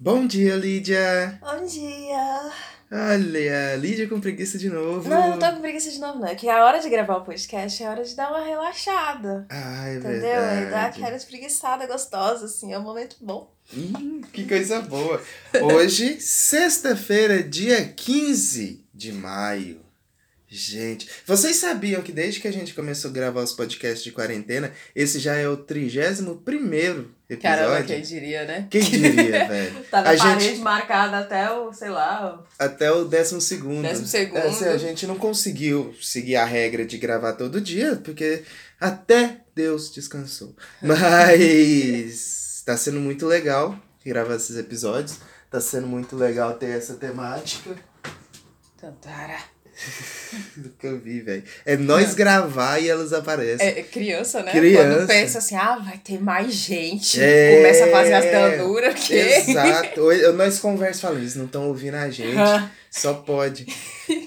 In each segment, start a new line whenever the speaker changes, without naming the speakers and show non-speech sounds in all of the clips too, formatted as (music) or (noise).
Bom dia, Lídia!
Bom dia!
Olha, Lídia com preguiça de novo.
Não, eu não tô com preguiça de novo, não. É que a hora de gravar o podcast é a hora de dar uma relaxada.
Ah, é
entendeu?
verdade.
E dar aquela espreguiçada gostosa, assim, é um momento bom.
Hum, que coisa boa. Hoje, (laughs) sexta-feira, dia 15 de maio. Gente, vocês sabiam que desde que a gente começou a gravar os podcasts de quarentena, esse já é o 31 primeiro episódio?
Caramba, quem diria, né?
Quem diria, (laughs) velho?
Tá na
A
parede
gente-
marcada até o, sei lá,
Até o décimo segundo.
Décimo segundo.
É, assim, a gente não conseguiu seguir a regra de gravar todo dia, porque até Deus descansou. (laughs) Mas tá sendo muito legal gravar esses episódios. Tá sendo muito legal ter essa temática
o... Tantara. (laughs)
do que eu vi, velho. É nós gravar e elas aparecem.
É, é criança, né?
Criança.
Quando pensa assim, ah, vai ter mais gente.
É.
Começa a fazer as danuras. Que...
Exato. Oi, Nós conversamos falando, eles não estão ouvindo a gente. Só pode.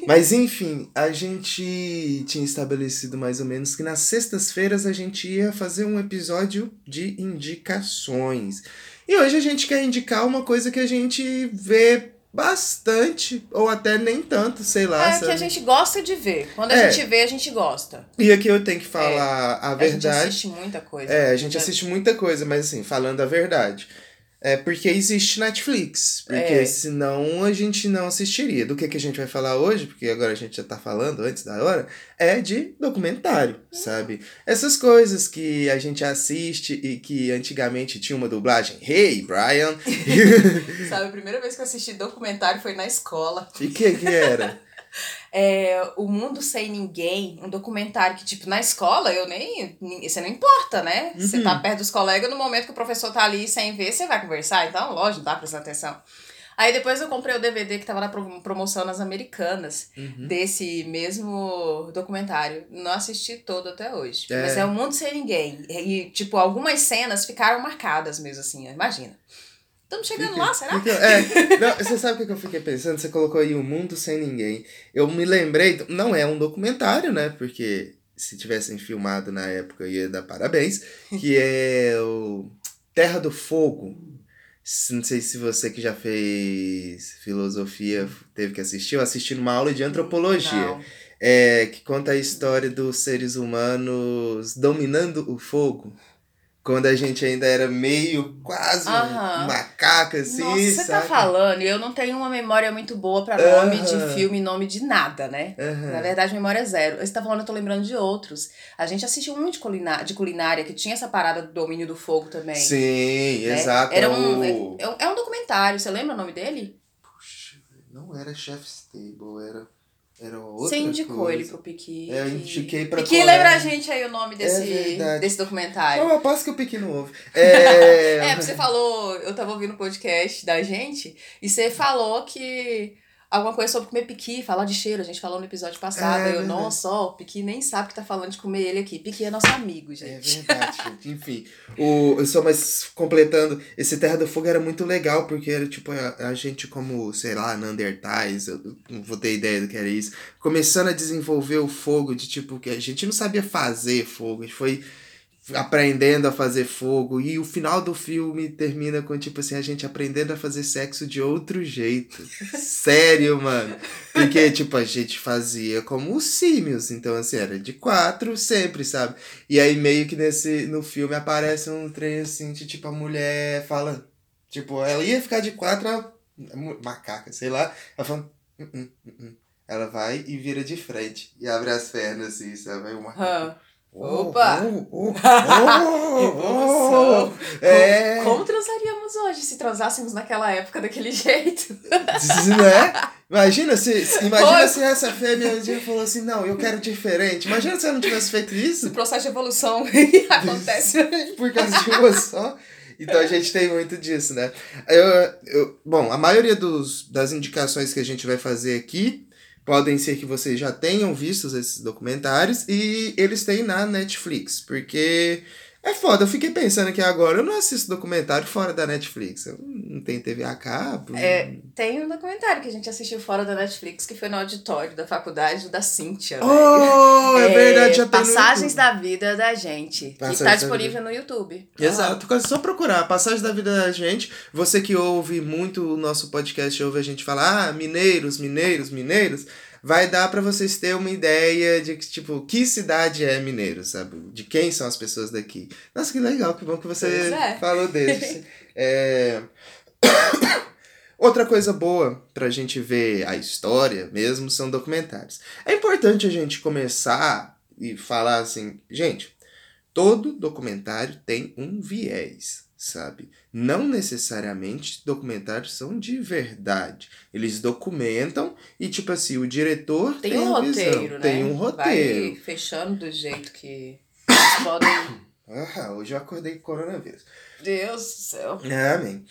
Mas enfim, a gente tinha estabelecido mais ou menos que nas sextas-feiras a gente ia fazer um episódio de indicações. E hoje a gente quer indicar uma coisa que a gente vê bastante, ou até nem tanto, sei lá.
É que
sabe?
a gente gosta de ver. Quando a
É.
gente vê, a gente gosta.
E aqui eu tenho que falar a
A gente
verdade.
assiste muita coisa.
É, a gente assiste muita coisa, mas assim, falando a verdade. É porque existe Netflix. Porque
É.
senão a gente não assistiria. Do que, que a gente vai falar hoje, porque agora a gente já tá falando antes da hora, é de documentário, sabe? Essas coisas que a gente assiste e que antigamente tinha uma dublagem. Hey, Brian! (laughs)
Sabe, a primeira vez que eu assisti documentário foi na escola.
e que que era? (laughs)
É O Mundo Sem Ninguém, um documentário que, tipo, na escola, eu nem. Você não importa, né? Você
Uhum.
tá perto dos colegas, no momento que o professor tá ali sem ver, você vai conversar. Então, lógico, dá prestando atenção. Aí depois eu comprei o DVD que tava na pro- promoção nas americanas,
Uhum.
desse mesmo documentário. Não assisti todo até hoje.
É.
Mas é O Mundo Sem Ninguém. E, tipo, algumas cenas ficaram marcadas mesmo, assim, imagina. Estamos chegando lá, será?
Fica- é, não, você sabe o que eu fiquei pensando? Você colocou aí o mundo sem ninguém. Eu me lembrei, não é um documentário, né? Porque se tivessem filmado na época ia dar parabéns. Que (laughs) é o Terra do Fogo. Não sei se você que já fez filosofia teve que assistir. Eu assisti numa aula de antropologia.
Não.
É, que conta a história dos seres humanos dominando o fogo. Quando a gente ainda era meio, quase um
Aham.
macaco, assim,
Nossa, você tá
sabe?
falando, e eu não tenho uma memória muito boa pra nome de filme, nome de nada, né? Na verdade, memória é zero. Você tá falando, eu tô lembrando de outros. A gente assistiu muito de, culina- de culinária, que tinha essa parada do domínio do fogo também.
Sim,
né?
exato.
Era
é
um, é, um- é um documentário, você lembra o nome dele?
Puxa, não era Chef's Table, era, era outra
você indicou
coisa.
ele pro Piqui.
É, eu
que-
indiquei pra
Piqui,
colega.
lembra a gente aí o nome desse,
verdade.
desse documentário.
Eu aposto que o Piqui não ouve. (laughs) É,
É, você falou, eu tava ouvindo o podcast da gente, e você falou que alguma coisa sobre comer piqui, falar de cheiro, a gente falou no episódio passado.
É,
eu,
verdade.
nossa, ó, o piqui nem sabe que tá falando de comer ele aqui. Piqui é nosso amigo,
É
gente.
verdade, gente. Enfim, o, eu só mais completando, esse Terra do Fogo era muito legal, porque era tipo a, a gente como, sei lá, Neandertais, eu não vou ter ideia do que era isso, começando a desenvolver o fogo de tipo, que a gente não sabia fazer fogo, a gente foi aprendendo a fazer fogo, e o final do filme termina com tipo assim, a gente aprendendo a fazer sexo de outro jeito. (laughs) Sério, mano. Porque, tipo, a gente fazia como os símios, então assim, era de quatro sempre, sabe? E aí meio que nesse no filme aparece um trem assim, de tipo a mulher fala, tipo, ela ia ficar de quatro, a, macaca, sei lá, ela fala, "Hum, hum, hum, hum." ela vai e vira de frente e abre as pernas assim, sabe? Aí o macaco,
Hã.
"Oh,
Opa!
oh, (laughs)
Evolução.
oh." (laughs) É,
Como transaríamos hoje se transássemos naquela época daquele (laughs) jeito?
né? Imagina se, se- imagina se essa fêmea um dia falou assim, não, eu quero diferente. Imagina se ela não tivesse feito isso.
Esse processo de evolução acontece.
por causa de uma só. Então a gente tem muito disso, né? Eu, eu, bom, a maioria dos, das indicações que a gente vai fazer aqui podem ser que vocês já tenham visto esses documentários e eles têm na Netflix, porque É foda, eu fiquei pensando aqui agora, eu não assisto documentário fora da Netflix. Eu não tenho TV a cabo.
É, tem um documentário que a gente assistiu fora da Netflix, que foi no auditório da faculdade da Cíntia.
Oh, é, é verdade, já tem
Passagens da Vida da Gente. Passagens que tá disponível no YouTube.
Exato, é só procurar Passagens da Vida da Gente. Você que ouve muito o nosso podcast, ouve a gente falar, ah, mineiros, mineiros, mineiros vai dar para vocês terem uma ideia de tipo que cidade é Mineiro, sabe? De quem são as pessoas daqui. Nossa, que legal, que bom que você é. falou deles. é... (coughs) Outra coisa boa pra gente ver a história mesmo são documentários. É importante a gente começar e falar assim, gente, todo documentário tem um viés sabe? Não necessariamente documentários são de verdade. Eles documentam e, tipo assim, o diretor tem, tem um roteiro, visão, né? Tem um roteiro.
Vai fechando do jeito que (coughs) eles podem.
Ah, hoje eu acordei com coronavírus.
Deus do céu.
Amém.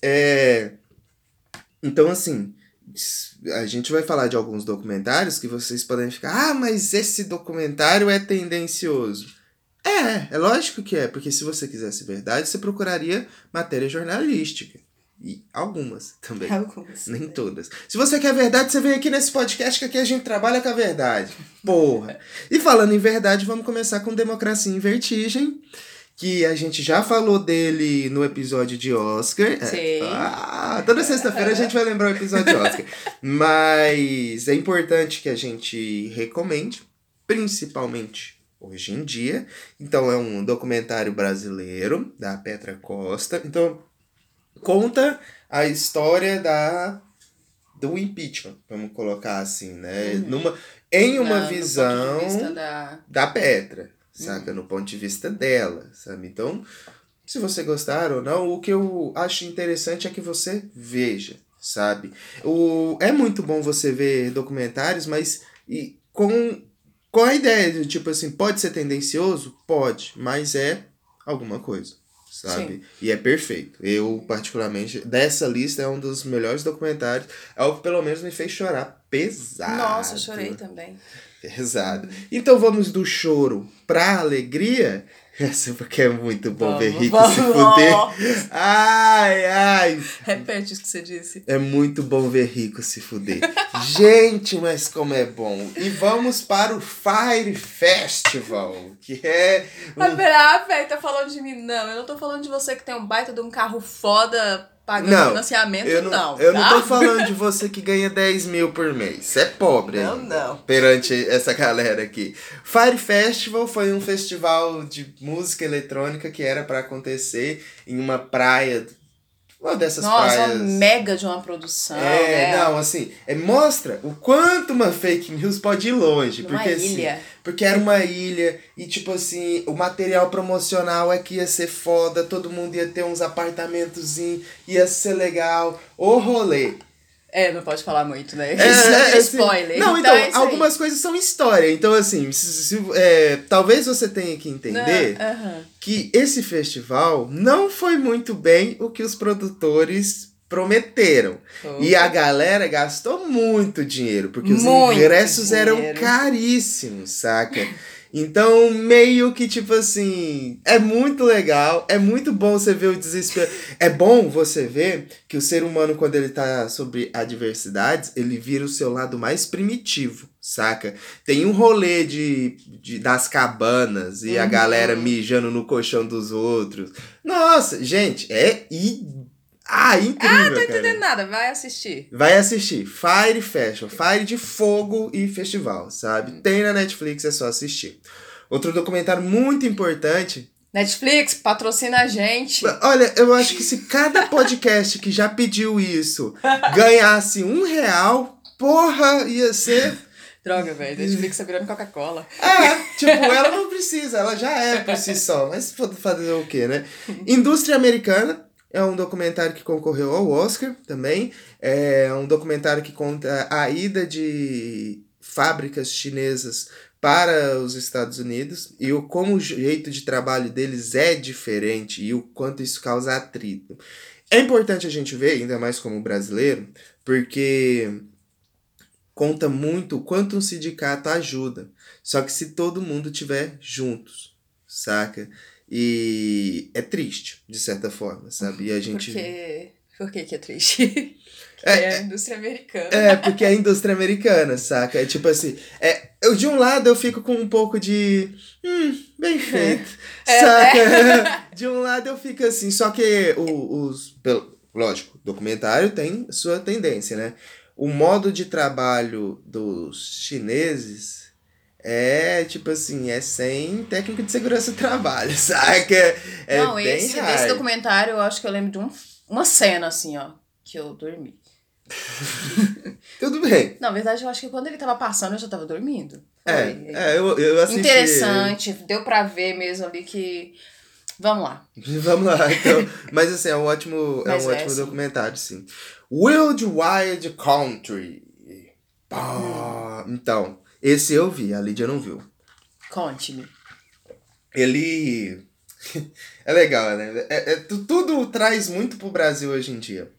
É... Então, assim, a gente vai falar de alguns documentários que vocês podem ficar, ah, mas esse documentário é tendencioso. É, é lógico que é, porque se você quisesse verdade, você procuraria matéria jornalística. E algumas também.
Algumas.
Nem todas. Se você quer verdade, você vem aqui nesse podcast que aqui a gente trabalha com a verdade. Porra. E falando em verdade, vamos começar com Democracia em Vertigem. Que a gente já falou dele no episódio de Oscar.
É, Sim.
Ah, toda sexta-feira a gente vai lembrar o episódio de Oscar. (laughs) Mas é importante que a gente recomende, principalmente hoje em dia. Então é um documentário brasileiro da Petra Costa. Então conta a história da do impeachment, vamos colocar assim, né? Uhum. Numa em uma Na, visão
da...
da Petra, saca? Uhum. No ponto de vista dela, sabe? Então, se você gostar ou não, o que eu acho interessante é que você veja, sabe? O, é muito bom você ver documentários, mas e com qual a ideia de, tipo assim, pode ser tendencioso? Pode, mas é alguma coisa, sabe? Sim. E é perfeito. Eu, particularmente, dessa lista é um dos melhores documentários. É o que pelo menos me fez chorar pesado.
Nossa, eu chorei também.
Pesado. Então vamos do choro pra alegria. Essa porque é muito bom vamos, ver rico vamos, se fuder. Ai, ai.
Repete isso que você disse.
É muito bom ver rico se fuder. Gente, mas como é bom. E vamos para o Fire Festival, que é.
Um... Ah, pera, velho, tá falando de mim? Não, eu não tô falando de você que tem um baita de um carro foda pagando não, financiamento,
eu
não. não
eu tá? não tô falando de você que ganha 10 mil por mês. Você é pobre
não, não.
perante essa galera aqui. Fire Festival foi um festival de música eletrônica que era para acontecer em uma praia uma dessas
Nossa,
praias.
uma mega de uma produção.
É, né? não, assim, é, mostra o quanto uma fake news pode ir longe.
Uma
porque, assim,
ilha.
Assim, porque era uma ilha e, tipo assim, o material promocional é que ia ser foda, todo mundo ia ter uns apartamentos, ia ser legal. O rolê.
É, não pode falar muito, né? É, (laughs) Isso é, é spoiler.
Não, então, então é algumas coisas são história. Então, assim, se, se, é, talvez você tenha que entender
não, uh -huh.
que esse festival não foi muito bem o que os produtores prometeram. E a galera gastou muito dinheiro, porque os muito ingressos dinheiro. eram caríssimos, saca? (laughs) Então, meio que tipo assim, é muito legal, é muito bom você ver o desespero. É bom você ver que o ser humano, quando ele tá sobre adversidades, ele vira o seu lado mais primitivo, saca? Tem um rolê de, de das cabanas e uhum. a galera mijando no colchão dos outros. Nossa, gente, é ah, incrível, Ah,
tô entendendo
cara.
nada. Vai assistir.
Vai assistir. Fire Festival. Fire de fogo e festival, sabe? Hum. Tem na Netflix, é só assistir. Outro documentário muito importante.
Netflix, patrocina a gente.
Olha, eu acho que se cada (laughs) podcast que já pediu isso ganhasse um real, porra, ia ser.
Droga, velho. Netflix tá virando Coca-Cola.
É, tipo, ela não precisa, ela já é por si só. Mas fazer o quê, né? (laughs) Indústria americana é um documentário que concorreu ao Oscar também. É um documentário que conta a ida de fábricas chinesas para os Estados Unidos e o como o jeito de trabalho deles é diferente e o quanto isso causa atrito. É importante a gente ver, ainda mais como brasileiro, porque conta muito o quanto um sindicato ajuda. Só que se todo mundo tiver juntos, saca? E é triste, de certa forma, sabe? E a gente.
Porque... Por que que é triste? (laughs) É, é, a indústria americana.
É, porque é a indústria americana, saca? É tipo assim, é, eu, de um lado eu fico com um pouco de. Hum, bem feito. (laughs) É, saca? É. (laughs) De um lado eu fico assim, só que o, os. Pelo, lógico, documentário tem sua tendência, né? O modo de trabalho dos chineses é tipo assim, é sem técnica de segurança do trabalho, (laughs) saca? É
Não, bem esse, hard. esse documentário eu acho que eu lembro de um, uma cena assim, ó, que eu dormi. (laughs)
Tudo bem.
Na verdade, eu acho que quando ele tava passando, eu já tava dormindo.
É, é eu, eu assisti.
Interessante, deu pra ver mesmo ali que. Vamos lá. (laughs)
Vamos lá, então. Mas assim, é um ótimo, é um é, ótimo sim. documentário, sim. Wild Wild Country. Hum. Então, esse eu vi, a Lídia não viu.
Conte-me.
Ele. (laughs) é legal, né? É, é, tudo traz muito pro Brasil hoje em dia.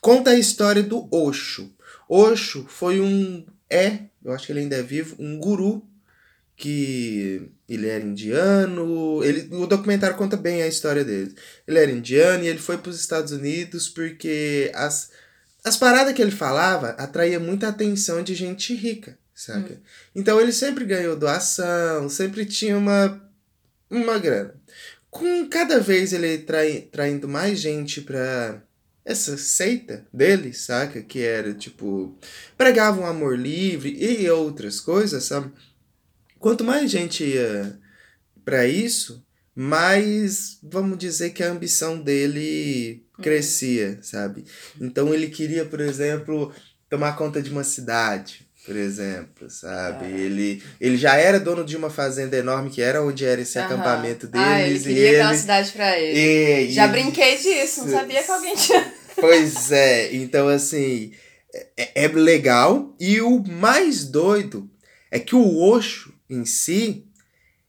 Conta a história do Osho. Osho foi um. É, eu acho que ele ainda é vivo, um guru que ele era indiano. Ele, o documentário conta bem a história dele. Ele era indiano e ele foi para os Estados Unidos porque as, as paradas que ele falava atraía muita atenção de gente rica, saca? Hum. Então ele sempre ganhou doação, sempre tinha uma, uma grana. Com cada vez ele trai, traindo mais gente para essa seita dele, saca? Que era tipo. pregava um amor livre e outras coisas, sabe? Quanto mais gente ia para isso, mais vamos dizer que a ambição dele uhum. crescia, sabe? Então ele queria, por exemplo, tomar conta de uma cidade, por exemplo, sabe? Ah. Ele, ele já era dono de uma fazenda enorme que era onde era esse acampamento deles. Ah, ele
queria
e
aquela ele... cidade pra ele. E, já brinquei disso, não sabia que alguém tinha. (laughs)
Pois é, então assim, é, é legal. E o mais doido é que o Osho em si,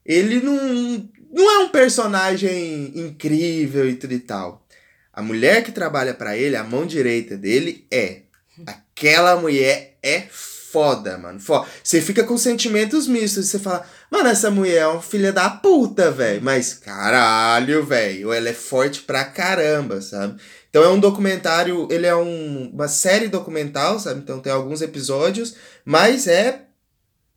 ele não, não é um personagem incrível e tudo e tal. A mulher que trabalha para ele, a mão direita dele, é. Aquela mulher é foda, mano. Foda. Você fica com sentimentos mistos. Você fala, mano, essa mulher é uma filha da puta, velho. Mas caralho, velho. Ela é forte pra caramba, sabe? Então é um documentário, ele é um, uma série documental, sabe? Então tem alguns episódios, mas é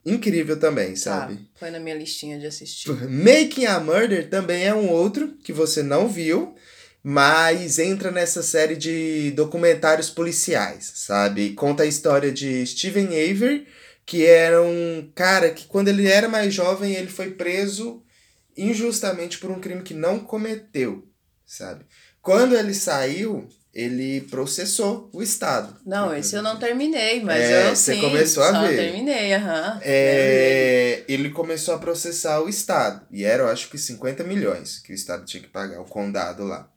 incrível também, tá, sabe? Tá,
foi na minha listinha de assistir.
Making a Murder também é um outro que você não viu, mas entra nessa série de documentários policiais, sabe? Conta a história de Steven Avery, que era um cara que quando ele era mais jovem, ele foi preso injustamente por um crime que não cometeu, sabe? Quando ele saiu, ele processou o Estado.
Não, esse eu não terminei, mas é, eu você sim. começou a ver. terminei, aham.
É, ele começou a processar o Estado. E era, eu acho que 50 milhões que o Estado tinha que pagar, o condado lá.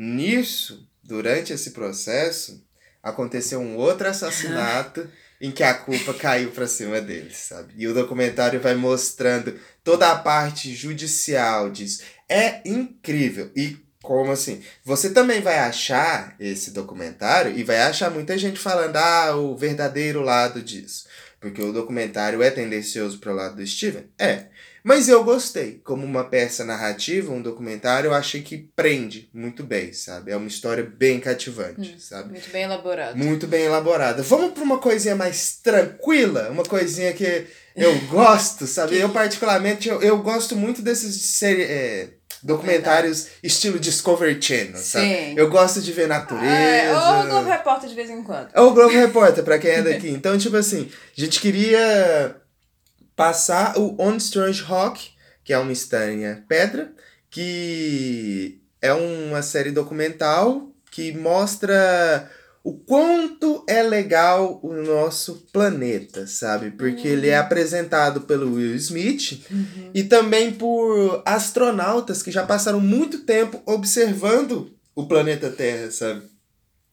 Nisso, durante esse processo, aconteceu um outro assassinato (laughs) em que a culpa caiu para cima dele, sabe? E o documentário vai mostrando toda a parte judicial disso. É incrível. E como assim? Você também vai achar esse documentário e vai achar muita gente falando, ah, o verdadeiro lado disso. Porque o documentário é tendencioso para o lado do Steven? É. Mas eu gostei. Como uma peça narrativa, um documentário, eu achei que prende muito bem, sabe? É uma história bem cativante, hum, sabe?
Muito bem elaborada.
Muito bem elaborada. Vamos para uma coisinha mais tranquila? Uma coisinha que eu (laughs) gosto, sabe? eu, particularmente, eu, eu gosto muito desses série, é, documentários Verdade. estilo Discovery Channel, sabe? Sim. Eu gosto de ver natureza. É,
ou o Globo Repórter de vez em quando.
Ou o Globo Repórter, pra quem é (laughs) daqui. Então, tipo assim, a gente queria passar o On Strange Rock, que é uma estranha pedra, que é uma série documental que mostra o quanto é legal o nosso planeta, sabe? Porque uhum. ele é uhum. apresentado pelo Will Smith uhum. e também por astronautas que já passaram muito tempo observando o planeta Terra, sabe?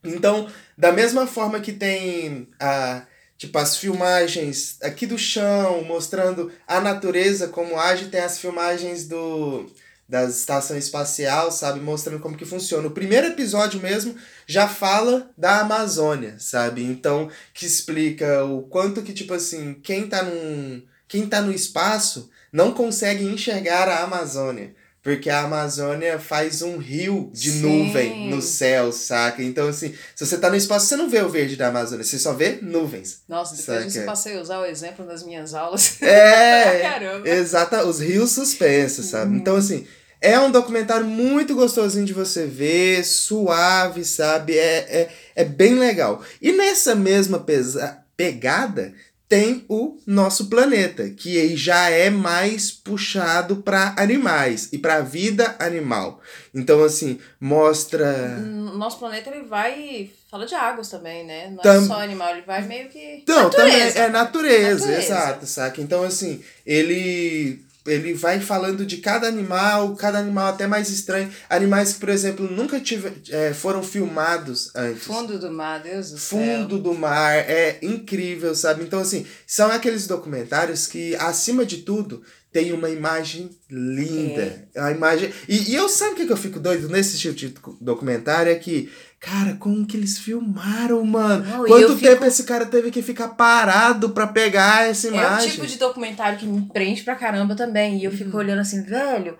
Então, da mesma forma que tem a tipo as filmagens aqui do chão mostrando a natureza como age, tem as filmagens do da estação espacial, sabe? Mostrando como que funciona. O primeiro episódio mesmo já fala da Amazônia, sabe? Então, que explica o quanto que, tipo assim, quem tá num. Quem tá no espaço não consegue enxergar a Amazônia. Porque a Amazônia faz um rio de
Sim.
nuvem no céu, saca? Então, assim, se você tá no espaço, você não vê o verde da Amazônia, você só vê nuvens.
Nossa, depois disso eu
Saca.
passei a usar o exemplo nas minhas aulas.
É! (laughs)
Caramba.
Exata, os rios suspensos, sabe? Então, assim, é um documentário muito gostosinho de você ver, suave, sabe? É, é, é bem legal. E nessa mesma pesa pegada, tem o nosso planeta, que já é mais puxado para animais e para a vida animal. Então, assim, mostra.
O nosso planeta ele vai. Fala de águas também, né? Não
Tam-
é só animal, ele vai meio que.
Não, também
natureza.
é natureza,
Natureza.
exato, saca? Então, assim, ele ele vai falando de cada animal, cada animal até mais estranho. Animais que, por exemplo, nunca tive, é, foram filmados antes.
Fundo do mar, Deus do céu.
Fundo do mar, é incrível, sabe? Então, assim, são aqueles documentários que, acima de tudo, tem uma imagem linda. A imagem. E, e eu sabe o que, que eu fico doido nesse tipo de documentário? É que, cara, como que eles filmaram, mano?
Não,
Quanto tempo
fico-
esse cara teve que ficar parado pra pegar essa
É o
imagem?
tipo de documentário que me prende pra caramba também. E eu
Uhum.
fico olhando assim, velho,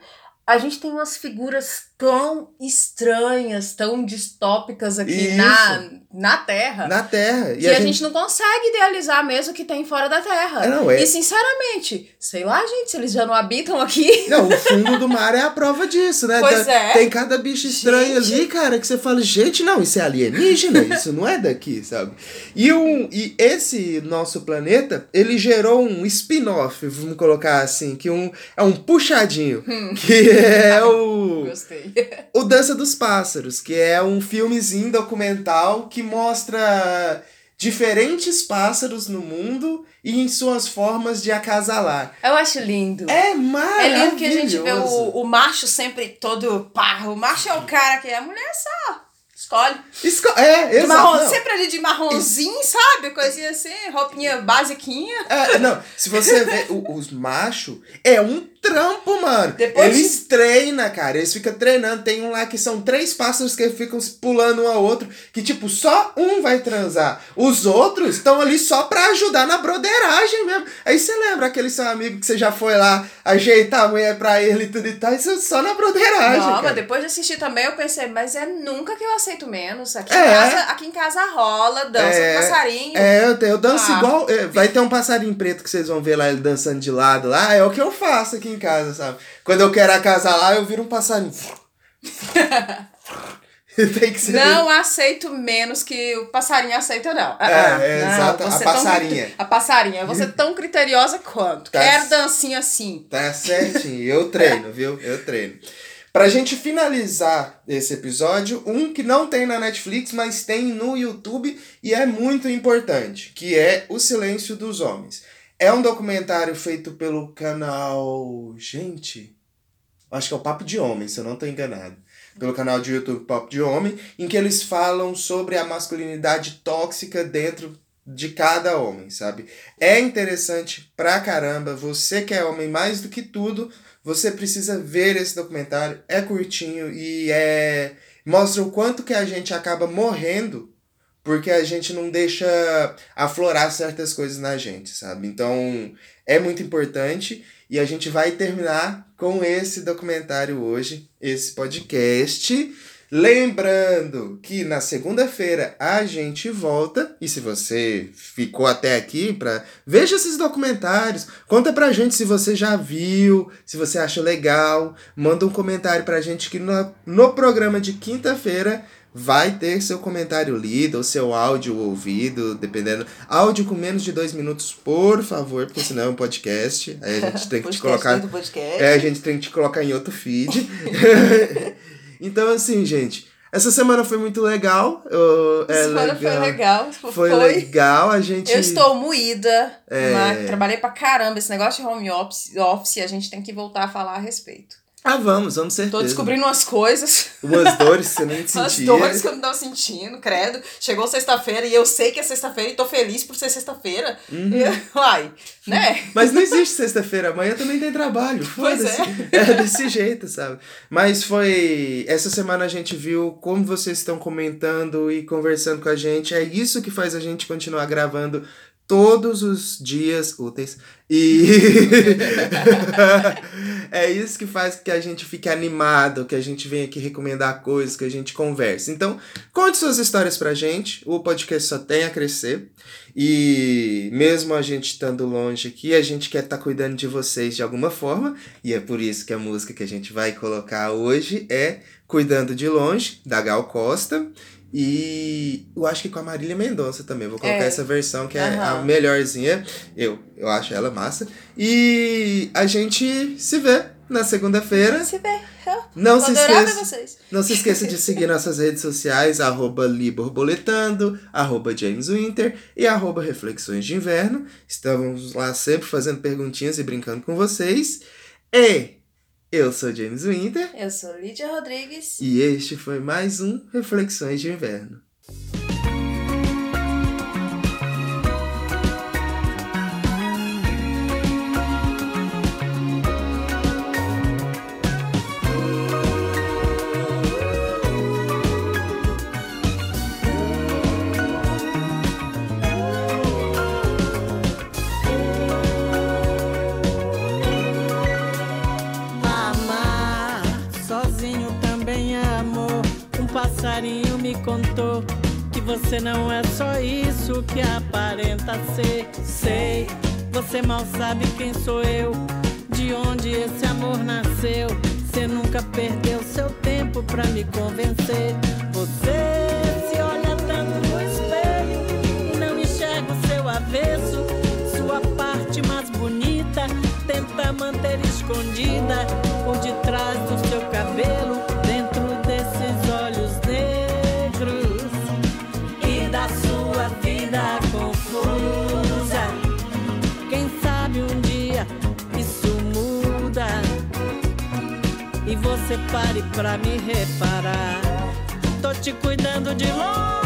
a gente tem umas figuras tão estranhas, tão distópicas aqui
Isso.
na, na Terra.
Na Terra. E
que a, gente... não consegue idealizar mesmo o que tem fora da Terra.
É, não, é-
E sinceramente, sei lá, gente, se eles já não habitam aqui.
Não, o fundo do mar é a prova disso, né?
Pois
tem,
é.
tem cada bicho estranho
Gente.
ali, cara, que você fala, gente, não, isso é alienígena, (laughs) isso não é daqui, sabe? E, um, e esse nosso planeta, ele gerou um spin-off, vamos colocar assim, que um, é um puxadinho, que é o,
Gostei.
o Dança dos Pássaros, que é um filmezinho documental que mostra diferentes pássaros no mundo e em suas formas de acasalar.
Eu acho lindo.
É
É
maravilhoso.
lindo que a gente vê o, o macho sempre todo pá. O macho é o cara que a mulher só escolhe.
Esco- É, exato.
marrom, sempre ali de marronzinho, sabe? Coisinha assim, roupinha basiquinha.
É, não, se você vê o- os machos, é um trampo, mano.
Depois
eles treinam, cara. Eles ficam treinando. Tem um lá que são três pássaros que ficam pulando um ao outro. Que, tipo, só um vai transar. Os outros estão ali só pra ajudar na broderagem mesmo. Aí você lembra aquele seu amigo que você já foi lá ajeitar a mulher pra ele e tudo e tal. Isso é só na broderagem.
Não,
cara.
mas depois de assistir também eu pensei, mas é nunca que eu aceito menos. Aqui,
É.
em, casa, aqui em casa rola, dança
É,
com passarinho.
É, eu, eu danço
Ah.
igual. é, vai ter um passarinho preto que vocês vão ver lá ele dançando de lado lá. É o que eu faço aqui em casa, sabe? Quando eu quero acasalar, eu viro um passarinho. (laughs) Tem que ser.
Não aceito menos que o passarinho aceita, não. Ah,
É,
ah,
é,
não,
exato, a
tão
passarinha.
crite- A passarinha. Você tão criteriosa quanto.
Tá.
Quero dancinha assim.
Tá certinho. Eu treino, viu? Eu treino. Pra gente finalizar esse episódio, um que não tem na Netflix, mas tem no YouTube e é muito importante, que é O Silêncio dos Homens. É um documentário feito pelo canal. Gente. Acho que é o Papo de Homem, se eu não tô enganado. Pelo canal de YouTube Papo de Homem, em que eles falam sobre a masculinidade tóxica dentro de cada homem, sabe? É interessante pra caramba. Você que é homem mais do que tudo, você precisa ver esse documentário. É curtinho e é mostra o quanto que a gente acaba morrendo porque a gente não deixa aflorar certas coisas na gente, sabe? Então, é muito importante e a gente vai terminar com esse documentário hoje, esse podcast. Lembrando que na segunda-feira a gente volta. E se você ficou até aqui, pra... veja esses documentários. Conta pra gente se você já viu, se você acha legal. Manda um comentário pra gente que no, no programa de quinta-feira vai ter seu comentário lido ou seu áudio ouvido, dependendo. Áudio com menos de dois minutos, por favor, porque senão é um podcast. Aí a gente tem que te colocar. É, a gente tem que te colocar em outro feed. (laughs) então, assim, gente, essa semana foi muito legal. eu- é
Semana foi legal.
Foi, legal, a gente.
Eu estou moída,
É.
trabalhei pra caramba. Esse negócio de home office, office, a gente tem que voltar a falar a respeito.
Ah, vamos, vamos certeza.
Tô descobrindo umas coisas,
Umas dores que você nem (laughs)
umas
sentia.
dores que eu não tava sentindo, credo. Chegou sexta-feira e eu sei que é sexta-feira e tô feliz por ser sexta-feira.
Uhum.
E- Uai, né?
Mas não existe sexta-feira, amanhã também tem trabalho.
Pois
Foda-se. (laughs) É. desse jeito, sabe? Mas foi. Essa semana a gente viu como vocês estão comentando e conversando com a gente. É isso que faz a gente continuar gravando todos os dias úteis. E (laughs) é isso que faz que a gente fique animado, que a gente venha aqui recomendar coisas, que a gente converse. Então, conte suas histórias pra gente. O podcast só tem a crescer. E mesmo a gente estando longe aqui, a gente quer estar tá cuidando de vocês de alguma forma. E é por isso que a música que a gente vai colocar hoje é Cuidando de Longe, da Gal Costa. E eu acho que com a Marília Mendonça também. Vou colocar é. essa versão que é uhum. a melhorzinha. Eu, eu acho ela massa. E a gente se vê na segunda-feira.
Se vê.
não se esqueça, Não se esqueça de seguir nossas redes sociais, arroba Liborboletando, arroba James Winter e arroba Reflexões de Inverno. Estamos lá sempre fazendo perguntinhas e brincando com vocês. E eu sou James Winter.
Eu sou Lídia Rodrigues.
E este foi mais um Reflexões de Inverno.
Você não é só isso que aparenta ser. Sei, você mal sabe quem sou eu, de onde esse amor nasceu. Você nunca perdeu seu tempo pra me convencer. Você se olha tanto no espelho e não enxerga o seu avesso. Sua parte mais bonita tenta manter escondida por detrás do seu cabelo. Você pare pra me reparar. Tô te cuidando de longe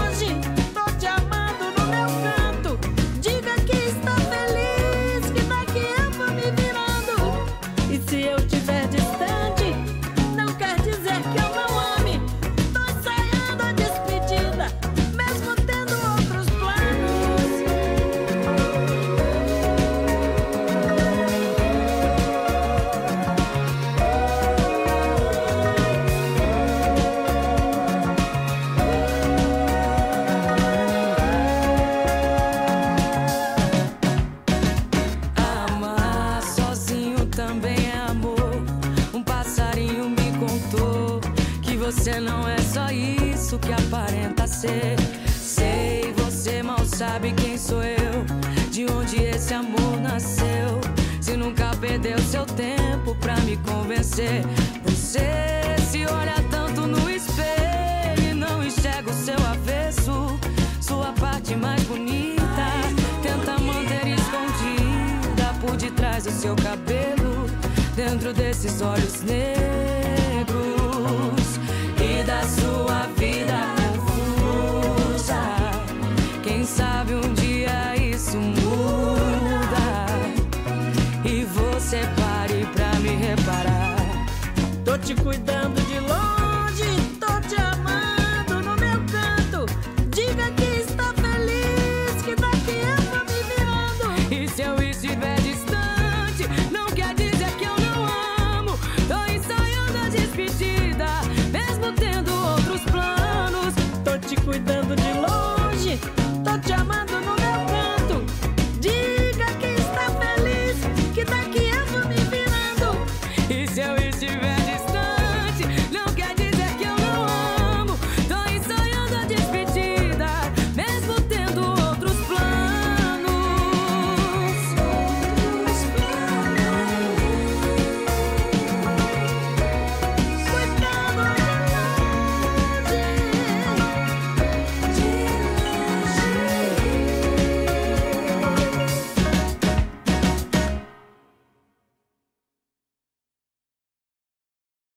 detrás do seu cabelo, dentro desses olhos negros e da sua vida confusa. Quem sabe um dia isso muda e você pare pra me reparar te cuidando